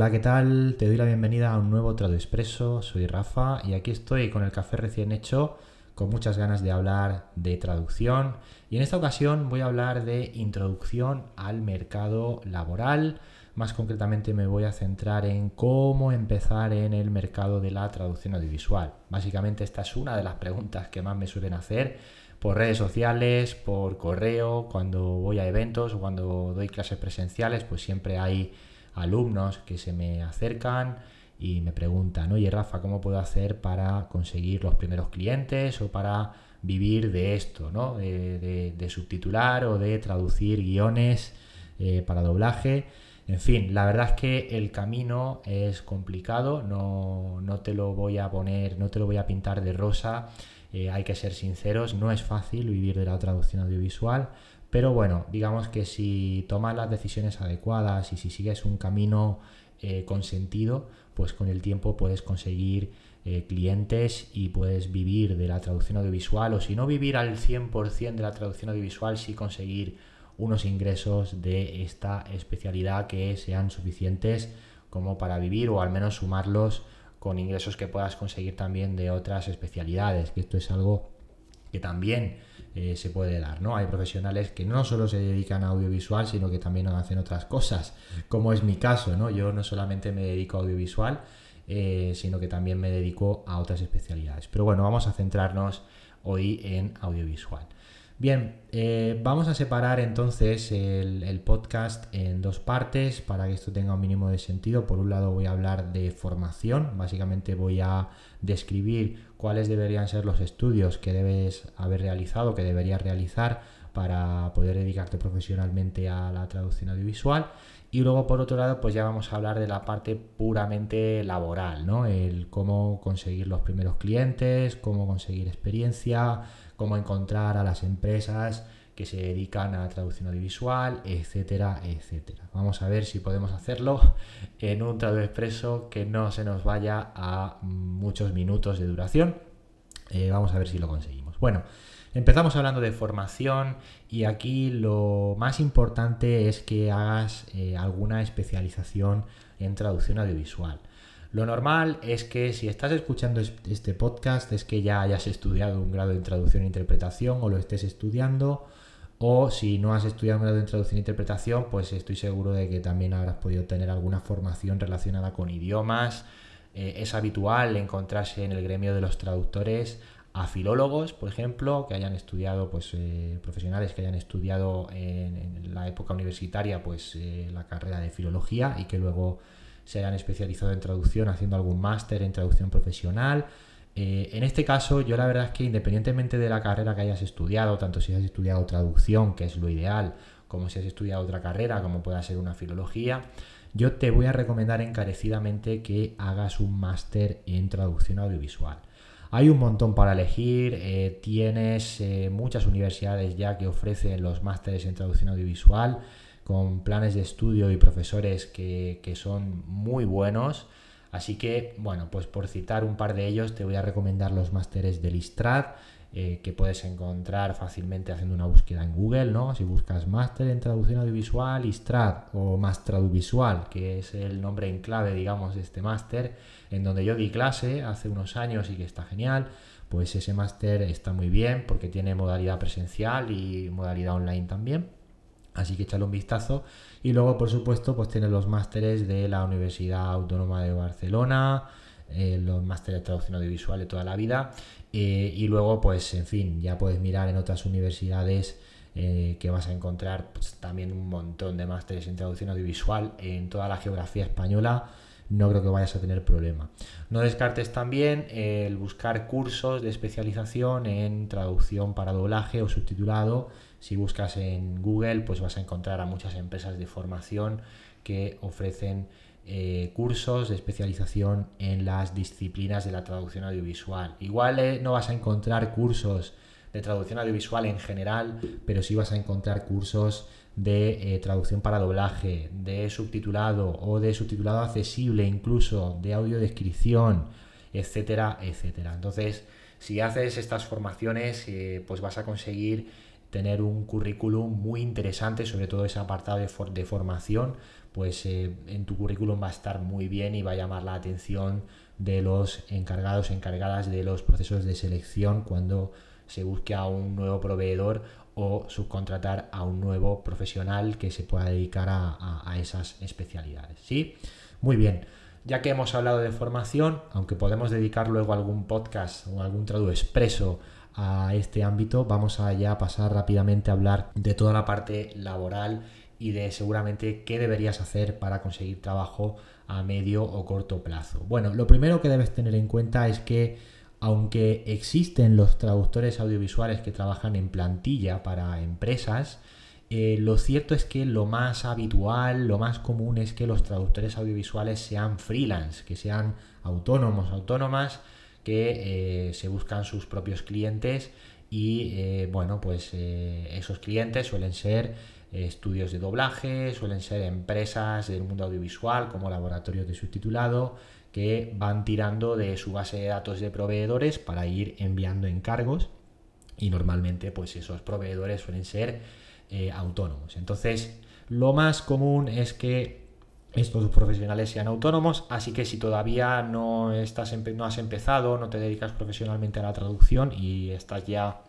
Hola, ¿qué tal? Te doy la bienvenida a un nuevo Trado Expreso. Soy Rafa y aquí estoy con el café recién hecho, con muchas ganas de hablar de traducción. Y en esta ocasión voy a hablar de introducción al mercado laboral. Más concretamente me voy a centrar en cómo empezar en el mercado de la traducción audiovisual. Básicamente esta es una de las preguntas que más me suelen hacer por redes sociales, por correo, cuando voy a eventos o cuando doy clases presenciales, pues siempre hay alumnos que se me acercan y me preguntan, oye Rafa, ¿cómo puedo hacer para conseguir los primeros clientes o para vivir de esto, ¿no? de, subtitular o de traducir guiones eh, para doblaje? En fin, la verdad es que el camino es complicado, no, no, te lo voy a poner, no te lo voy a pintar de rosa, eh, hay que ser sinceros, no es fácil vivir de la traducción audiovisual, pero bueno, digamos que si tomas las decisiones adecuadas y si sigues un camino eh, con sentido, pues con el tiempo puedes conseguir eh, clientes y puedes vivir de la traducción audiovisual o si no vivir al 100% de la traducción audiovisual, sí conseguir unos ingresos de esta especialidad que sean suficientes como para vivir o al menos sumarlos con ingresos que puedas conseguir también de otras especialidades, que esto es algo que también eh, se puede dar, ¿no? Hay profesionales que no solo se dedican a audiovisual, sino que también hacen otras cosas, como es mi caso, ¿no? Yo no solamente me dedico a audiovisual, eh, sino que también me dedico a otras especialidades. Pero bueno, vamos a centrarnos hoy en audiovisual. Bien, eh, vamos a separar entonces el, podcast en dos partes para que esto tenga un mínimo de sentido. Por un lado voy a hablar de formación, básicamente voy a describir cuáles deberían ser los estudios que debes haber realizado, que deberías realizar para poder dedicarte profesionalmente a la traducción audiovisual. Y luego, por otro lado, pues ya vamos a hablar de la parte puramente laboral, ¿no? El cómo conseguir los primeros clientes, cómo conseguir experiencia, cómo encontrar a las empresas que se dedican a traducción audiovisual, etcétera, etcétera. Vamos a ver si podemos hacerlo en un traductor expreso que no se nos vaya a muchos minutos de duración. Eh, vamos a ver si lo conseguimos. Bueno, empezamos hablando de formación y aquí lo más importante es que hagas eh, alguna especialización en traducción audiovisual. Lo normal es que si estás escuchando este podcast es que ya hayas estudiado un grado en traducción e interpretación o lo estés estudiando o si no has estudiado un grado en traducción e interpretación pues estoy seguro de que también habrás podido tener alguna formación relacionada con idiomas. Eh, es habitual encontrarse en el gremio de los traductores a filólogos, por ejemplo, que hayan estudiado, pues eh, profesionales que hayan estudiado en, la época universitaria, pues eh, la carrera de filología y que luego se hayan especializado en traducción haciendo algún máster en traducción profesional. Eh, en este caso, yo la verdad es que independientemente de la carrera que hayas estudiado, tanto si has estudiado traducción, que es lo ideal, como si has estudiado otra carrera, como pueda ser una filología, yo te voy a recomendar encarecidamente que hagas un máster en traducción audiovisual. Hay un montón para elegir, eh, tienes eh, muchas universidades ya que ofrecen los másteres en traducción audiovisual con planes de estudio y profesores que, son muy buenos. Así que, bueno, pues por citar un par de ellos, te voy a recomendar los másteres del ISTRAD, eh, que puedes encontrar fácilmente haciendo una búsqueda en Google, ¿no? Si buscas máster en traducción audiovisual, ISTRAD o Visual, que es el nombre en clave, digamos, de este máster, en donde yo di clase hace unos años y que está genial, pues ese máster está muy bien porque tiene modalidad presencial y modalidad online también. Así que échale un vistazo. Y luego, por supuesto, pues tienes los másteres de la Universidad Autónoma de Barcelona, eh, los másteres de traducción audiovisual de toda la vida. Eh, y luego, pues, en fin, ya puedes mirar en otras universidades eh, que vas a encontrar pues, también un montón de másteres en traducción audiovisual en toda la geografía española. No creo que vayas a tener problema. No descartes también el buscar cursos de especialización en traducción para doblaje o subtitulado si buscas en Google, pues vas a encontrar a muchas empresas de formación que ofrecen eh, cursos de especialización en las disciplinas de la traducción audiovisual. Igual eh, no vas a encontrar cursos de traducción audiovisual en general, pero sí vas a encontrar cursos de eh, traducción para doblaje, de subtitulado o de subtitulado accesible, incluso de audiodescripción, etcétera, etcétera. Entonces, si haces estas formaciones, pues vas a conseguir tener un currículum muy interesante, sobre todo ese apartado de, formación, pues eh, en tu currículum va a estar muy bien y va a llamar la atención de los encargados, encargadas de los procesos de selección cuando se busque a un nuevo proveedor o subcontratar a un nuevo profesional que se pueda dedicar a, esas especialidades. ¿sí? Muy bien. Ya que hemos hablado de formación, aunque podemos dedicar luego algún podcast o algún traductor expreso a este ámbito, vamos a ya pasar rápidamente a hablar de toda la parte laboral y de seguramente qué deberías hacer para conseguir trabajo a medio o corto plazo. Bueno, lo primero que debes tener en cuenta es que aunque existen los traductores audiovisuales que trabajan en plantilla para empresas, eh, lo cierto es que lo más habitual, lo más común es que los traductores audiovisuales sean freelance, que sean autónomos, autónomas, que eh, se buscan sus propios clientes y eh, bueno, pues esos clientes suelen ser estudios de doblaje, suelen ser empresas del mundo audiovisual como laboratorios de subtitulado, que van tirando de su base de datos de proveedores para ir enviando encargos y normalmente pues esos proveedores suelen ser eh, autónomos. Entonces lo más común es que estos profesionales sean autónomos, así que si todavía no, estás no has empezado, no te dedicas profesionalmente a la traducción y estás ya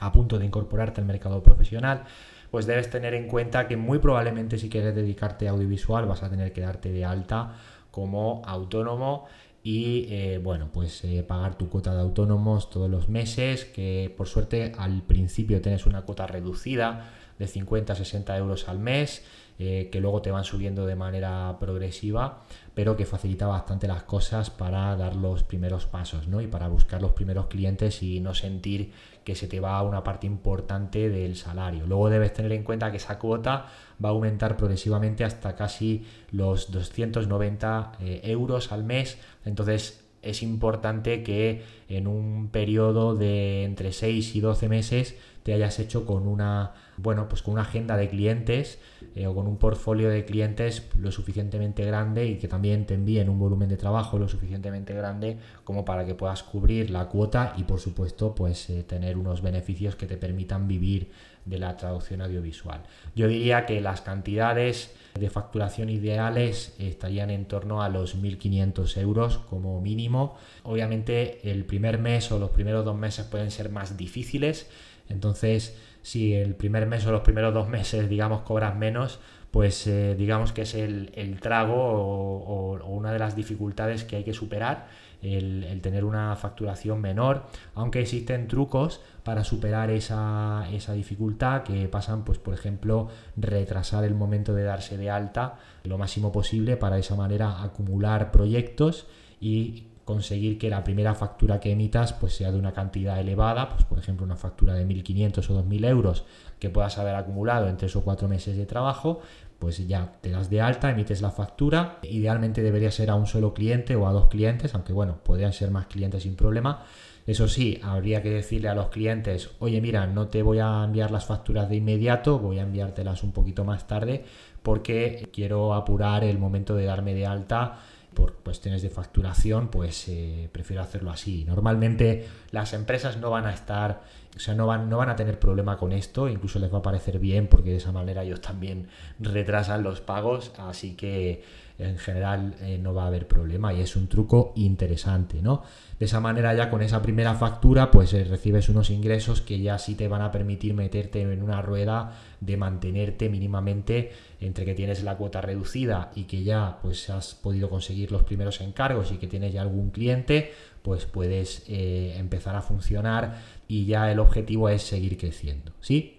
a punto de incorporarte al mercado profesional, pues debes tener en cuenta que muy probablemente si quieres dedicarte a audiovisual vas a tener que darte de alta como autónomo y eh, bueno, pues eh, pagar tu cuota de autónomos todos los meses, que por suerte al principio tienes una cuota reducida de 50 a 60 euros al mes, eh, que luego te van subiendo de manera progresiva, pero que facilita bastante las cosas para dar los primeros pasos ¿no? y para buscar los primeros clientes y no sentir que se te va una parte importante del salario. Luego debes tener en cuenta que esa cuota va a aumentar progresivamente hasta casi los 290 eh, euros al mes. Entonces es importante que en un periodo de entre 6 y 12 meses te hayas hecho con una bueno pues con una agenda de clientes eh, o con un portfolio de clientes lo suficientemente grande y que también te envíen un volumen de trabajo lo suficientemente grande como para que puedas cubrir la cuota y por supuesto pues eh, tener unos beneficios que te permitan vivir de la traducción audiovisual. Yo diría que las cantidades de facturación ideales estarían en torno a los 1.500 euros como mínimo. Obviamente el primer mes o los primeros dos meses pueden ser más difíciles, entonces si el primer mes o los primeros dos meses, digamos, cobras menos, pues eh, digamos que es el, trago o, una de las dificultades que hay que superar, el, tener una facturación menor, aunque existen trucos para superar esa, dificultad que pasan, pues por ejemplo, retrasar el momento de darse de alta lo máximo posible para de esa manera acumular proyectos y conseguir que la primera factura que emitas pues sea de una cantidad elevada, pues por ejemplo una factura de 1.500 o 2.000 euros que puedas haber acumulado en tres o cuatro meses de trabajo, pues ya te das de alta, emites la factura. Idealmente debería ser a un solo cliente o a dos clientes, aunque bueno, podrían ser más clientes sin problema. Eso sí, habría que decirle a los clientes, oye mira, no te voy a enviar las facturas de inmediato, voy a enviártelas un poquito más tarde porque quiero apurar el momento de darme de alta por cuestiones de facturación, pues eh, prefiero hacerlo así. Normalmente las empresas no van a estar, o sea, no van, no van a tener problema con esto, incluso les va a parecer bien porque de esa manera ellos también retrasan los pagos, así que en general eh, no va a haber problema y es un truco interesante, ¿no? De esa manera ya con esa primera factura pues eh, recibes unos ingresos que ya sí te van a permitir meterte en una rueda de mantenerte mínimamente entre que tienes la cuota reducida y que ya pues has podido conseguir los primeros encargos y que tienes ya algún cliente, pues puedes eh, empezar a funcionar y ya el objetivo es seguir creciendo, ¿sí?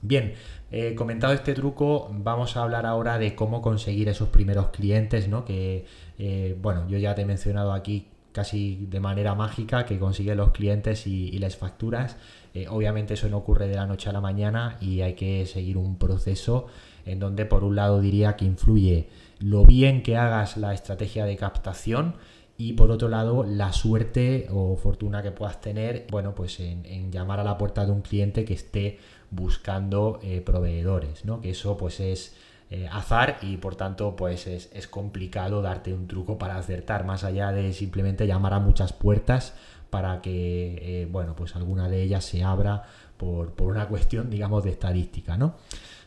Bien, eh, comentado este truco, vamos a hablar ahora de cómo conseguir esos primeros clientes, ¿no? Que, eh, bueno, yo ya te he mencionado aquí casi de manera mágica que consigue los clientes y, y las facturas. Eh, obviamente eso no ocurre de la noche a la mañana y hay que seguir un proceso en donde por un lado diría que influye lo bien que hagas la estrategia de captación y por otro lado la suerte o fortuna que puedas tener, bueno, pues en, llamar a la puerta de un cliente que esté buscando eh, proveedores, ¿no? Que eso pues es eh, azar y por tanto pues es, complicado darte un truco para acertar, más allá de simplemente llamar a muchas puertas, para que, eh, bueno, pues alguna de ellas se abra por, una cuestión, digamos, de estadística, ¿no?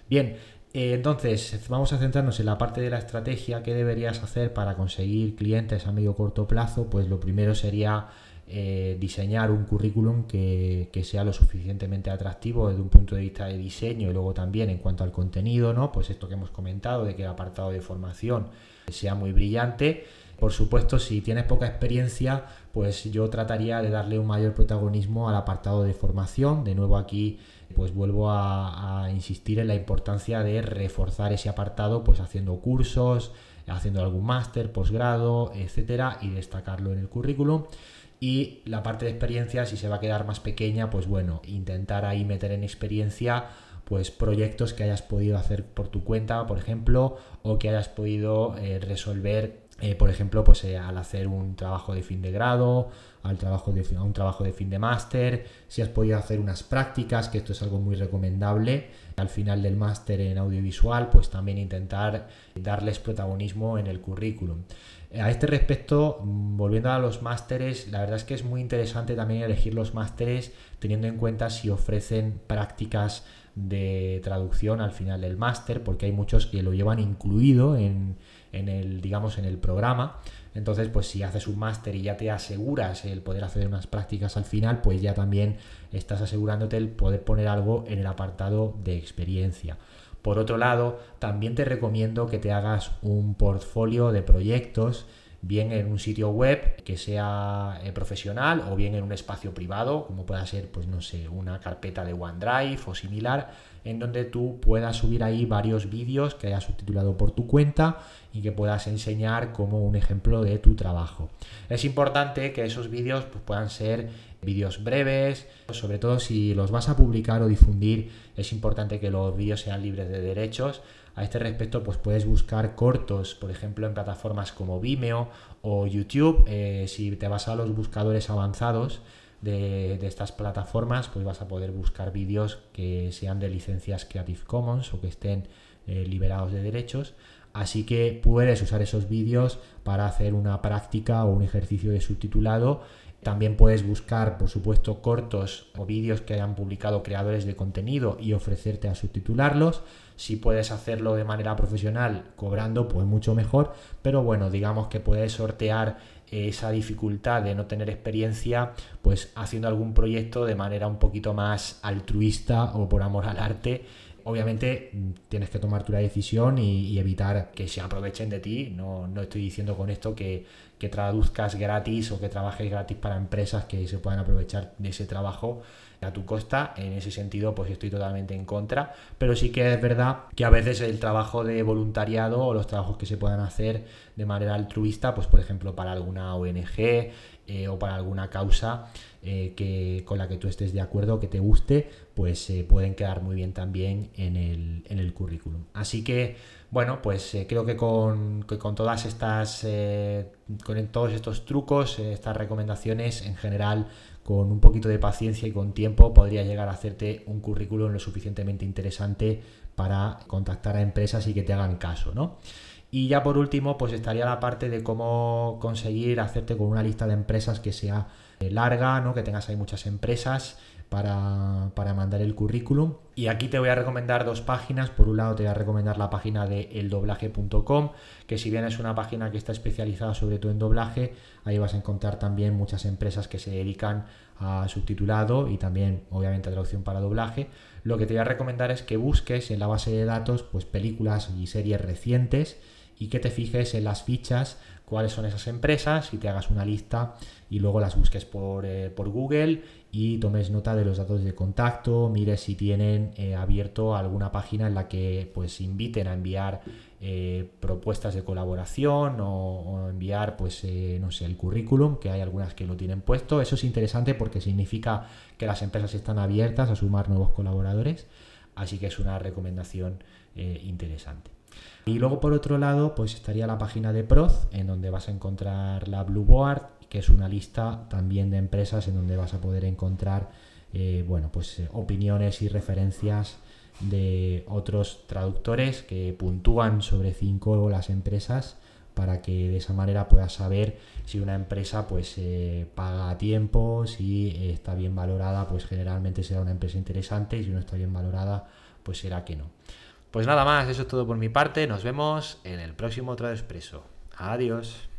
Bien, eh, entonces vamos a centrarnos en la parte de la estrategia. ¿Qué deberías hacer para conseguir clientes a medio corto plazo? Pues lo primero sería eh, diseñar un currículum que, sea lo suficientemente atractivo desde un punto de vista de diseño y luego también en cuanto al contenido, ¿no? Pues esto que hemos comentado de que el apartado de formación sea muy brillante. Por supuesto, si tienes poca experiencia, pues yo trataría de darle un mayor protagonismo al apartado de formación. De nuevo aquí, pues vuelvo a, insistir en la importancia de reforzar ese apartado, pues haciendo cursos, haciendo algún máster, posgrado, etcétera, y destacarlo en el currículum. Y la parte de experiencia, si se va a quedar más pequeña, pues bueno, intentar ahí meter en experiencia pues proyectos que hayas podido hacer por tu cuenta, por ejemplo, o que hayas podido eh, resolver, eh, por ejemplo, pues eh, al hacer un trabajo de fin de grado, al trabajo de, a un trabajo de fin de máster, si has podido hacer unas prácticas, que esto es algo muy recomendable, al final del máster en audiovisual, pues también intentar darles protagonismo en el currículum. A este respecto, mm, volviendo a los másteres, la verdad es que es muy interesante también elegir los másteres teniendo en cuenta si ofrecen prácticas de traducción al final del máster, porque hay muchos que lo llevan incluido en, el, digamos, en el programa. Entonces, pues si haces un máster y ya te aseguras el poder hacer unas prácticas al final, pues ya también estás asegurándote el poder poner algo en el apartado de experiencia. Por otro lado, también te recomiendo que te hagas un portfolio de proyectos, bien en un sitio web que sea eh, profesional o bien en un espacio privado, como pueda ser, pues no sé, una carpeta de OneDrive o similar, en donde tú puedas subir ahí varios vídeos que hayas subtitulado por tu cuenta y que puedas enseñar como un ejemplo de tu trabajo. Es importante que esos vídeos pues, puedan ser vídeos breves, sobre todo si los vas a publicar o difundir, es importante que los vídeos sean libres de derechos. A este respecto, pues puedes buscar cortos, por ejemplo, en plataformas como Vimeo o YouTube. Eh, si te vas a los buscadores avanzados de, estas plataformas, pues vas a poder buscar vídeos que sean de licencias Creative Commons o que estén eh, liberados de derechos. Así que puedes usar esos vídeos para hacer una práctica o un ejercicio de subtitulado también puedes buscar, por supuesto, cortos o vídeos que hayan publicado creadores de contenido y ofrecerte a subtitularlos. Si puedes hacerlo de manera profesional cobrando, pues mucho mejor. Pero bueno, digamos que puedes sortear esa dificultad de no tener experiencia, pues haciendo algún proyecto de manera un poquito más altruista o por amor al arte obviamente tienes que tomar tu decisión y, evitar que se aprovechen de ti. No, no estoy diciendo con esto que, que traduzcas gratis o que trabajes gratis para empresas que se puedan aprovechar de ese trabajo a tu costa. En ese sentido, pues estoy totalmente en contra. Pero sí que es verdad que a veces el trabajo de voluntariado o los trabajos que se puedan hacer de manera altruista, pues por ejemplo para alguna ONG eh, o para alguna causa eh, que, con la que tú estés de acuerdo, que te guste, pues se pueden quedar muy bien también en el, currículum. Así que bueno, pues eh, creo que con, todas estas, eh, con todos estos trucos, eh, estas recomendaciones, en general, con un poquito de paciencia y con tiempo, podría llegar a hacerte un currículum lo suficientemente interesante para contactar a empresas y que te hagan caso, ¿no? Y ya por último, pues estaría la parte de cómo conseguir hacerte con una lista de empresas que sea larga, ¿no? Que tengas ahí muchas empresas para, mandar el currículum. Y aquí te voy a recomendar dos páginas. Por un lado te voy a recomendar la página de eldoblaje.com, que si bien es una página que está especializada sobre todo en doblaje, ahí vas a encontrar también muchas empresas que se dedican a subtitulado y también obviamente a traducción para doblaje. Lo que te voy a recomendar es que busques en la base de datos pues películas y series recientes y que te fijes en las fichas cuáles son esas empresas y te hagas una lista y luego las busques por, eh, por Google y tomes nota de los datos de contacto, mires si tienen eh, abierto alguna página en la que pues inviten a enviar eh, propuestas de colaboración o, enviar pues no sé el currículum, que hay algunas que lo tienen puesto. Eso es interesante porque significa que las empresas están abiertas a sumar nuevos colaboradores, así que es una recomendación interesante. Y luego por otro lado, pues estaría la página de Proz, en donde vas a encontrar la Blue Board, que es una lista también de empresas en donde vas a poder encontrar eh, bueno, pues eh, opiniones y referencias de otros traductores que puntúan sobre 5 las empresas para que de esa manera puedas saber si una empresa pues eh, paga a tiempo, si está bien valorada, pues generalmente será una empresa interesante y si no está bien valorada, pues será que no. Pues nada más, eso es todo por mi parte. Nos vemos en el próximo Trado Expreso. Adiós.